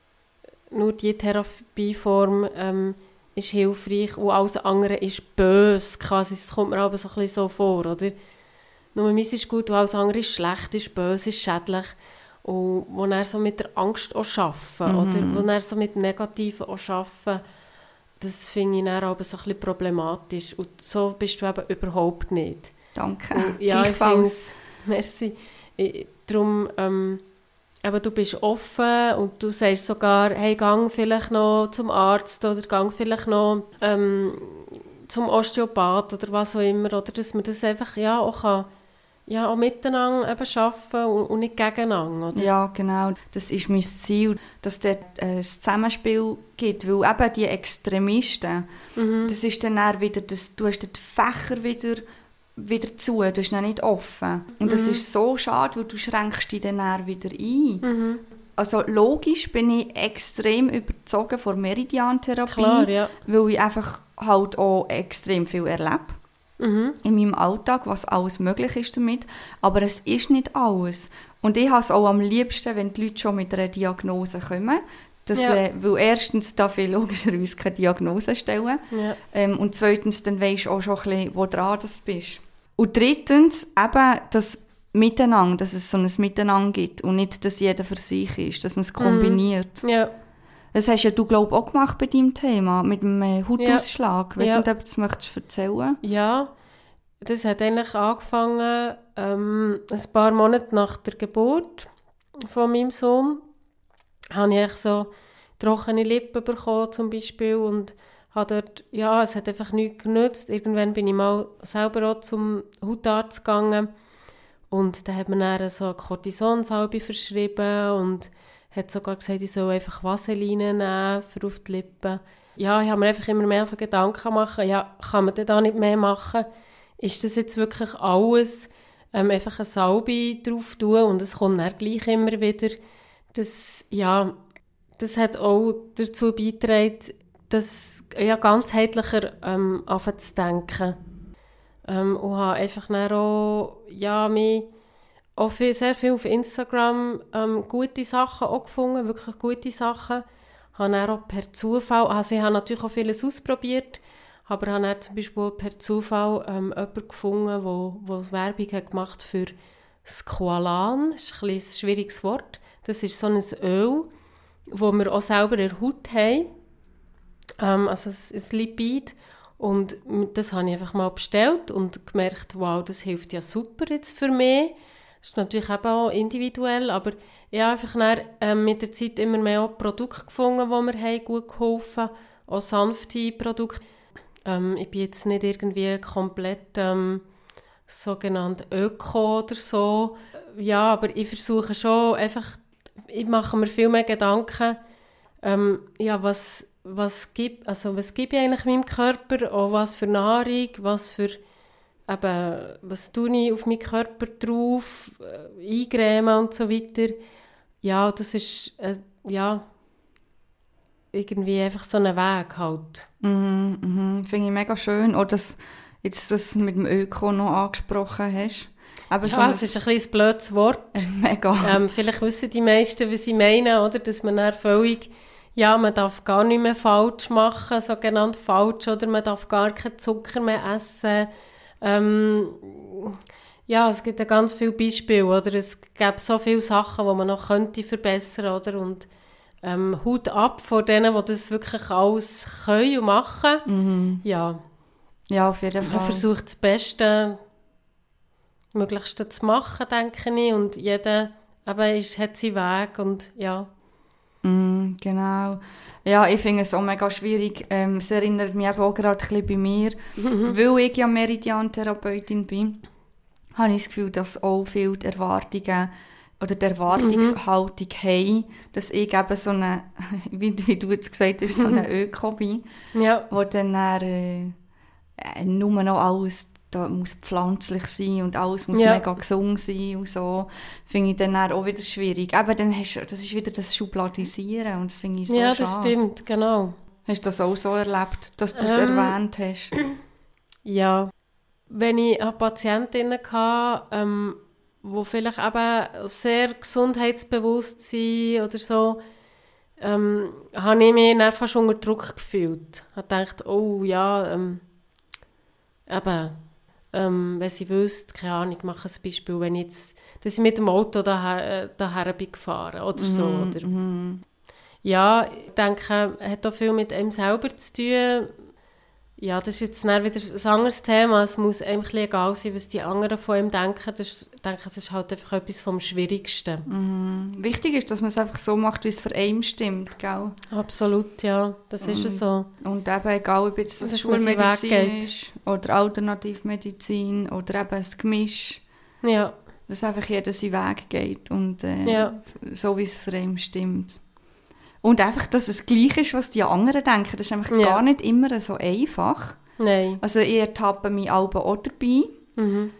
nur die Therapieform ähm, ist hilfreich und alles andere ist böse, quasi, das kommt mir aber so ein bisschen so vor, oder? Nur meins ist gut und alles andere ist schlecht, ist böse, ist schädlich. Und wo er so mit der Angst auch arbeiten, oder? Wo er so mit Negativen auch arbeiten, das finde ich dann aber so ein bisschen problematisch. Und so bist du eben überhaupt nicht. Danke. Und ja, ich Gleichfalls. finde Merci. Ich, darum, ähm, eben, du bist offen und du sagst sogar, hey, gang vielleicht noch zum Arzt oder gang vielleicht noch ähm, zum Osteopath oder was auch immer. Oder dass man das einfach ja, auch, kann, ja, auch miteinander eben arbeiten und, und nicht gegeneinander. Oder? Ja, genau. Das ist mein Ziel, dass dort äh, ein Zusammenspiel gibt. Weil eben die Extremisten, das ist dann eher wieder, das, du hast dann die Fächer wieder, wieder zu, du hast noch nicht offen. Und das ist so schade, weil du schränkst dich dann wieder ein. Also logisch bin ich extrem überzogen von Meridian-Therapie, Klar, ja. weil ich einfach halt auch extrem viel erlebe in meinem Alltag, was alles möglich ist damit. Aber es ist nicht alles. Und ich habe es auch am liebsten, wenn die Leute schon mit einer Diagnose kommen. Das, Ja. äh, weil erstens darf ich logischerweise keine Diagnose stellen. Ja. Ähm, und zweitens, dann weisst du auch schon ein bisschen, wo dran du bist. Und drittens, eben das Miteinander, dass es so ein Miteinander gibt und nicht, dass jeder für sich ist, dass man es kombiniert. Ja. Das hast ja du, glaube ich, auch gemacht bei deinem Thema, mit dem äh, Hautausschlag. Ich weiss Ja. nicht, ob du das möchtest erzählen Ja, das hat eigentlich angefangen ähm, ein paar Monate nach der Geburt von meinem Sohn. Habe ich so trockene Lippen bekommen zum Beispiel und habe dort, ja, es hat einfach nichts genützt. Irgendwann bin ich mal selber auch zum Hautarzt gegangen und da hat mir dann so Cortisonsalbe verschrieben und hat sogar gesagt, ich soll einfach Vaseline nehmen für auf die Lippen. Ja, ich habe mir einfach immer mehr auf Gedanken machen, ja, kann man da nicht mehr machen? Ist das jetzt wirklich alles? Ähm, einfach eine Salbe drauf tun und es kommt dann gleich immer wieder. Das, ja, das hat auch dazu beigetragen, dass ja, ganzheitlicher ähm, zu denken. Ähm, und habe einfach dann auch, ja, mich auch viel, sehr viel auf Instagram ähm, gute Sachen auch gefunden, wirklich gute Sachen. Habe dann auch per Zufall, also ich habe natürlich auch vieles ausprobiert, aber habe dann zum Beispiel per Zufall ähm, jemanden gefunden, wo, wo Werbung hat gemacht für Squalan, das ist ein, ein schwieriges Wort. Das ist so ein Öl, wo wir auch selber in der Haut haben, ähm, also ein, Lipid. Und das habe ich einfach mal bestellt und gemerkt, wow, das hilft ja super jetzt für mich. Das ist natürlich eben auch individuell, aber ich habe einfach dann, ähm, mit der Zeit immer mehr Produkte gefunden, die mir haben gut geholfen auch sanfte Produkte. Ähm, ich bin jetzt nicht irgendwie komplett ähm, sogenannt Öko oder so. Ja, aber ich versuche schon einfach, ich mache mir viel mehr Gedanken, ähm, ja, was, was, gibt, also was gebe ich eigentlich meinem Körper, auch was für Nahrung, was für eben, was tue ich auf meinen Körper drauf, äh, eingremen und so weiter. Ja, das ist, äh, ja, irgendwie einfach so ein Weg halt. Mhm, mhm. Finde ich mega schön. Auch, dass jetzt das mit dem Öko noch angesprochen hast. Aber ja, es ist ein bisschen ein blödes Wort. *laughs* Mega. Ähm, vielleicht wissen die meisten, was sie meinen, oder? Dass man dann völlig, ja, man darf gar nicht mehr falsch machen, sogenannt falsch, oder man darf gar keinen Zucker mehr essen. Ähm, ja, es gibt ja ganz viele Beispiele, oder? Es gibt so viele Sachen, die man noch könnte verbessern, oder? Und ähm, Hut ab vor denen, die das wirklich alles können und machen. Mhm. Ja, Ja, auf jeden man Fall. versucht das Beste, das Möglichste zu machen, denke ich. Und jeder eben, ist, hat seinen Weg und ja. Mm, genau. Ja, ich finde es auch mega schwierig. Ähm, es erinnert mich auch gerade ein bisschen bei mir, weil ich ja Meridian-Therapeutin bin, habe ich das Gefühl, dass auch viele die Erwartungen oder die Erwartungshaltung haben, dass ich eben so eine, *laughs* wie, wie du jetzt gesagt hast, so eine *laughs* Öko bin, Ja, wo dann, dann äh, äh, nur noch alles da muss pflanzlich sein und alles muss Ja. mega gesund sein und so, finde ich dann auch wieder schwierig. Aber dann hast du, das ist wieder das Schubladisieren und das finde ich so ja schade. das stimmt, genau. Hast du das auch so erlebt, dass du es Ähm, erwähnt hast? Ja, wenn ich Patientinnen hatte, ähm, wo vielleicht eben sehr gesundheitsbewusst sind oder so, ähm, habe ich mich dann fast unter Druck gefühlt. Ich gedacht, oh ja, ähm, eben, ähm, wenn sie wüsste, keine Ahnung, ich mache ein Beispiel, wenn ich jetzt, dass ich mit dem Auto daher, daher bin gefahren oder so, oder Mhm. ja, ich denke, es hat auch viel mit einem selber zu tun. Ja, das ist jetzt wieder ein anderes Thema. Es muss einem ein egal sein, was die anderen von ihm denken. Das, ist- ich denke, das ist halt einfach etwas vom Schwierigsten. Mhm. Wichtig ist, dass man es einfach so macht, wie es für einen stimmt, gell? Absolut, ja. Das ist es so. Und eben, egal ob jetzt das Weg Schulmedizin ist oder Alternativmedizin oder eben ein Gemisch, Ja, dass einfach jeder seinen Weg geht und äh, Ja. so, wie es für ihn stimmt. Und einfach, dass es gleich ist, was die anderen denken. Das ist nämlich Ja. gar nicht immer so einfach. nein. Also ich ertappe mich Alben auch dabei, Mhm.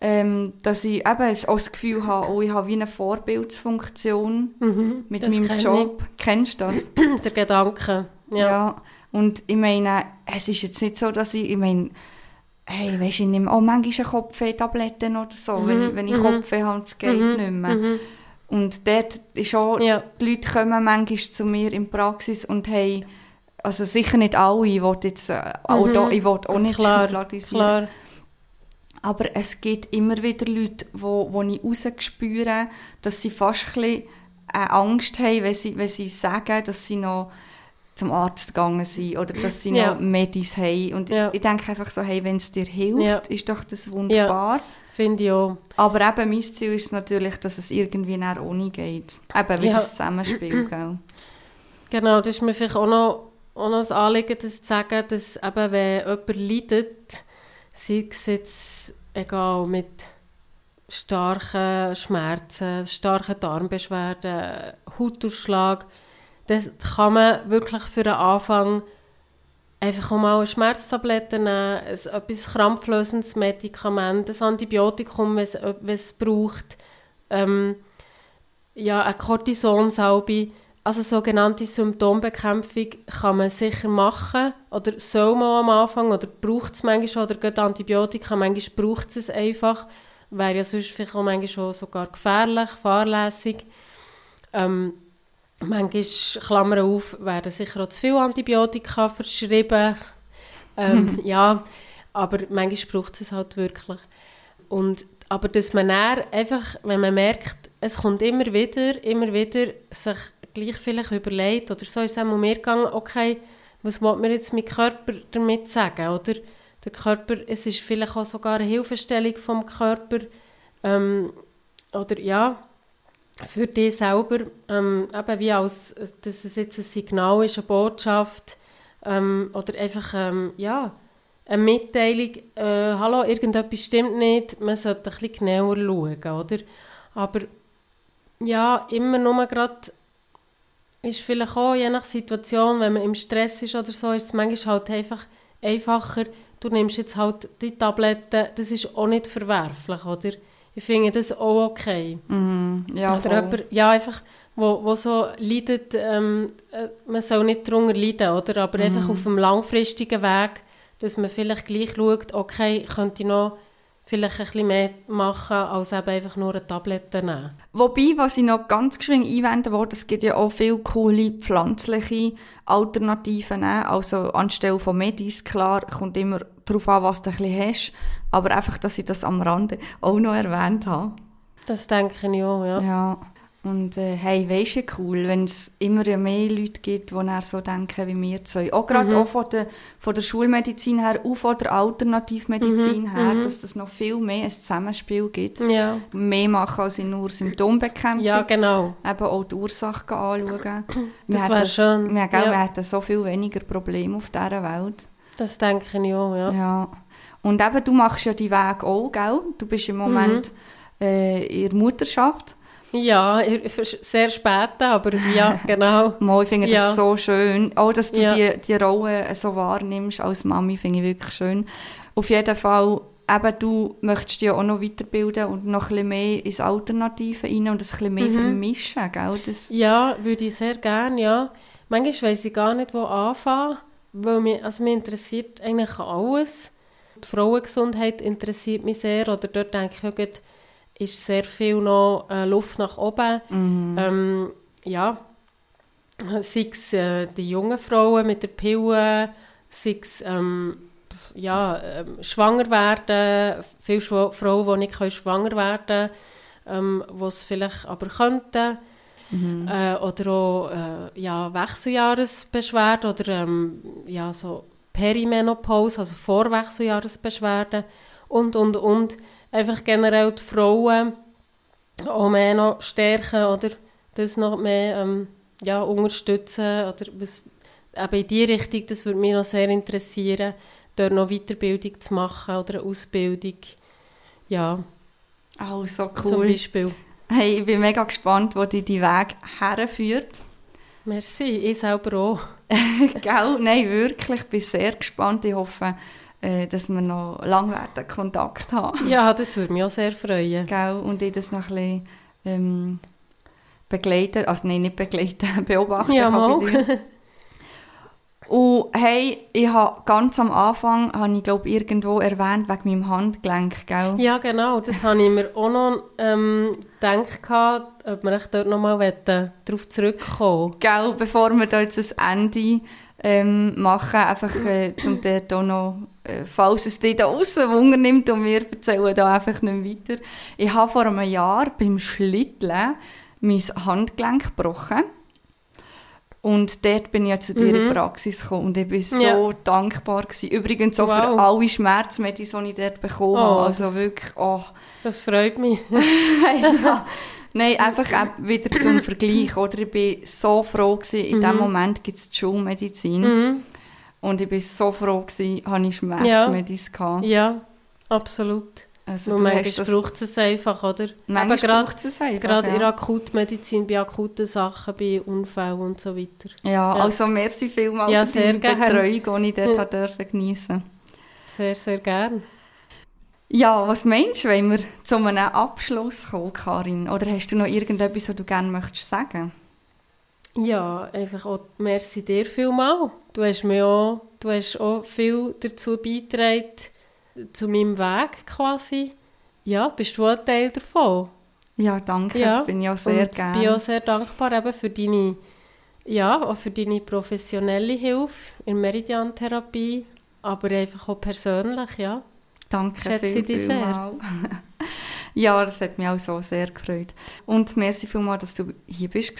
ähm, dass ich eben auch das Gefühl habe, oh, ich habe wie eine Vorbildsfunktion Mhm. mit meinem Job. Kennst du das? ich. *clears throat* Der Gedanke. Ja. Ja. Und ich meine, es ist jetzt nicht so, dass ich, ich meine, hey, weisst du, ich nehme auch manchmal Kopfweh-Tabletten oder so, wenn ich, wenn ich mhm. Kopfweh habe, es geht nicht mehr. Mhm. Und dort ist auch, Ja. die Leute kommen manchmal zu mir in die Praxis und haben, also sicher nicht alle, ich will jetzt äh, auch, da, ich will auch nicht Mhm. Klar, Klar. aber es gibt immer wieder Leute, wo, wo ich rausspüre, dass sie fast ein bisschen äh, Angst haben, wenn sie, wenn sie sagen, dass sie noch zum Arzt gegangen sind oder dass sie Ja. noch Medis haben. Und Ja. ich denke einfach so, hey, wenn es dir hilft, Ja. ist doch das wunderbar. Finde ich auch. Aber eben, mein Ziel ist natürlich, dass es irgendwie nach ohne geht. Eben, wie Ja. das Zusammenspiel, *clears throat* gell? Genau, das ist mir vielleicht auch noch, auch noch ein Anliegen, das zu sagen, dass eben, wenn jemand leidet, sei es jetzt egal mit starken Schmerzen, starken Darmbeschwerden, Hautausschlag, das kann man wirklich für den Anfang einfach auch mal eine Schmerztablette nehmen, ein, etwas krampflösendes Medikament, ein Antibiotikum, wenn es, es braucht, ähm, ja, eine Cortisonsalbe, also sogenannte Symptombekämpfung kann man sicher machen. Oder soll man am Anfang oder braucht es manchmal oder gerade Antibiotika, manchmal braucht es einfach, wäre ja sonst vielleicht auch manchmal schon sogar gefährlich, fahrlässig. Ähm, manchmal, Klammer auf, werden sicher auch zu viele Antibiotika verschrieben. Ähm, ja, aber manchmal braucht es halt wirklich. Und, aber dass man dann einfach, wenn man merkt, es kommt immer wieder, immer wieder, sich gleich vielleicht überlegt, oder so ist es auch mir gegangen, okay, was will mir jetzt mein Körper damit sagen, oder? Der Körper, es ist vielleicht auch sogar eine Hilfestellung vom Körper, ähm, oder ja, für dich selber, ähm, eben wie als, dass es jetzt ein Signal ist, eine Botschaft, ähm, oder einfach, ähm, ja, eine Mitteilung, äh, hallo, irgendetwas stimmt nicht, man sollte ein bisschen genauer schauen, oder? Aber ja, immer nur gerade ist vielleicht auch je nach Situation, wenn man im Stress ist oder so, ist es manchmal halt einfach einfacher, du nimmst jetzt halt die Tabletten, das ist auch nicht verwerflich, oder? Ich finde das auch okay. Mhm. Ja, Oder voll. jemand, ja, einfach, wo, wo so leidet, ähm, äh, man soll nicht darunter leiden, oder? Aber einfach auf dem langfristigen Weg, dass man vielleicht gleich schaut, okay, könnte ich noch vielleicht ein bisschen mehr machen, als eben einfach nur eine Tablette nehmen. Wobei, was ich noch ganz geschwind einwenden wollte, es gibt ja auch viele coole pflanzliche Alternativen. Ne? Also anstelle von Medis, klar, kommt immer darauf an, was du ein bisschen hast. Aber einfach, dass ich das am Rande auch noch erwähnt habe. Das denke ich auch, ja. Ja. Und äh, hey, weisst du, cool, wenn es immer mehr Leute gibt, die dann so denken wie wir zwei. Auch gerade Mhm. auch von der, von der Schulmedizin her, auch von der Alternativmedizin Mhm, her, mhm. dass es noch viel mehr ein Zusammenspiel gibt. Ja, Mehr machen als in nur Symptombekämpfung. ja genau. Eben auch die Ursachen anschauen. Das hätten wär schön, Wir, gell, ja. wir hätten so viel weniger Probleme auf dieser Welt. Das denke ich auch, ja. Ja. Und eben, du machst ja die Weg auch, gell? Du bist im Moment Mhm. äh, in der Mutterschaft. Ja, sehr spät, aber ja, *laughs* genau. Mal, ich finde das Ja. so schön. Auch, dass du Ja. die, die Rolle so wahrnimmst als Mami, finde ich wirklich schön. Auf jeden Fall, eben, du möchtest dich ja auch noch weiterbilden und noch ein bisschen mehr ins Alternative rein und das ein bisschen mehr Mhm. vermischen, gell? Das, Ja, würde ich sehr gerne, ja. Manchmal weiss ich gar nicht, wo anfangen, weil mich, also mich interessiert eigentlich alles. Die Frauengesundheit interessiert mich sehr, oder dort denke ich, gerade ist sehr viel noch äh, Luft nach oben. Mhm. Ähm, ja, sei es äh, die jungen Frauen mit der Pille, sei es ähm, ja, ähm, schwanger werden, viele Schwa Frauen, die nicht können schwanger werden können, ähm, die es vielleicht aber könnten. Mhm. Äh, oder auch äh, ja, Wechseljahresbeschwerden oder ähm, ja, so Perimenopause, also Vorwechseljahresbeschwerden und, und, und. Einfach generell die Frauen auch mehr noch stärken oder das noch mehr ähm, ja, unterstützen oder was, eben in die Richtung, das würde mich noch sehr interessieren, dort noch Weiterbildung zu machen oder eine Ausbildung. Ja, Oh, so zum cool. Beispiel. Hey, ich bin mega gespannt, wo dich die Weg herführt. Merci, ich selber auch. *laughs* Gell? Nein, wirklich. Ich bin sehr gespannt. Ich hoffe, äh, dass wir noch lange werden Kontakt haben. Ja, das würde mich auch sehr freuen. Gell? Und ich das noch ein bisschen ähm, begleiten. Also nein, nicht begleiten, *laughs* beobachten Ja, kann mal. bei dir. Und hey, ich habe ganz am Anfang, habe ich glaube irgendwo erwähnt, wegen meinem Handgelenk, gell? Ja, genau. Das habe ich mir auch noch ähm, gedacht, ob wir echt dort nochmal darauf zurückkommen Gell, bevor wir da jetzt ein Ende ähm, machen, einfach äh, zum *laughs* dort auch noch, äh, falls es dich da aussen Wunder nimmt und wir erzählen da einfach nicht weiter. Ich habe vor einem Jahr beim Schlitteln mein Handgelenk gebrochen. Und dort bin ich ja zu dir in die Praxis gekommen und ich war so Ja. dankbar. Gewesen. Übrigens auch für Wow. alle Schmerzmedizin, die ich dort bekommen Oh, habe. Also das- wirklich, oh. Das freut mich. *laughs* ja. *laughs* Nein, einfach auch wieder zum *clears throat* Vergleich. Oder? Ich war so froh, gewesen, in dem Moment gibt es die Schulmedizin. Mhm. Und ich war so froh, gewesen, hatte ich Schmerzmedizin. gehabt. Ja, absolut. Also, du manchmal braucht es einfach, oder? manchmal braucht es einfach. gerade in der ja. Akutmedizin, bei akuten Sachen, bei Unfällen und so weiter. ja, Ja. also merci vielmals Ja, für gern. Betreuung, die ich dort Ja. ja. durfte geniessen Sehr, sehr gern. Ja, was meinst du, wenn wir zu einem Abschluss kommen, Karin? Oder hast du noch irgendetwas, was du gerne möchtest sagen? Ja, einfach auch merci dir vielmal. Du hast mir auch, du hast auch viel dazu beigetragen, zu meinem Weg quasi. Ja, bist du auch ein Teil davon. Ja, danke, Ja, das bin ich auch sehr Und ich gerne. bin auch sehr dankbar eben für deine, ja, auch für deine professionelle Hilfe in Meridian-Therapie, aber einfach auch persönlich, ja. Danke Schätze viel, dich sehr. *laughs* ja, das hat mich auch so sehr gefreut. Und merci vielmal, dass du hier bist.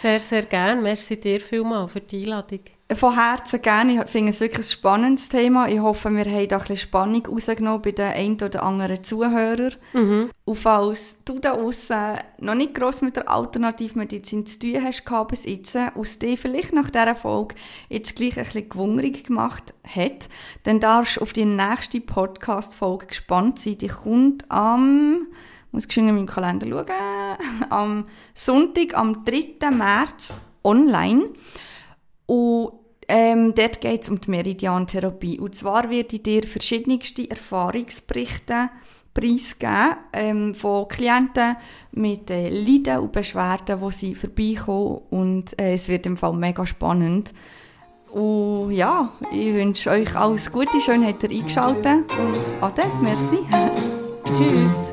Sehr, sehr gern. Merci dir vielmal für die Einladung. Von Herzen gerne. Ich finde es wirklich ein spannendes Thema. Ich hoffe, wir haben da ein bisschen Spannung rausgenommen bei den ein oder anderen Zuhörern. Mhm. Und falls du da draussen noch nicht gross mit der Alternativmedizin zu tun hast gehabt bis jetzt, aus dir vielleicht nach dieser Folge jetzt gleich ein bisschen gewungerig gemacht hat, dann darfst du auf die nächste Podcast-Folge gespannt sein. Die kommt am, ich muss geschwind in meinen Kalender schauen, *laughs* am Sonntag, am 3. März online. Und ähm, dort geht es um die Meridian-Therapie. Und zwar werde ich dir verschiedenste Erfahrungsberichte preisgeben ähm, von Klienten mit äh, Leiden und Beschwerden, wo sie vorbeikommen. Und äh, es wird im Fall mega spannend. Und ja, ich wünsche euch alles Gute. Schön, habt ihr eingeschaltet. Und ade, merci. *laughs* Tschüss.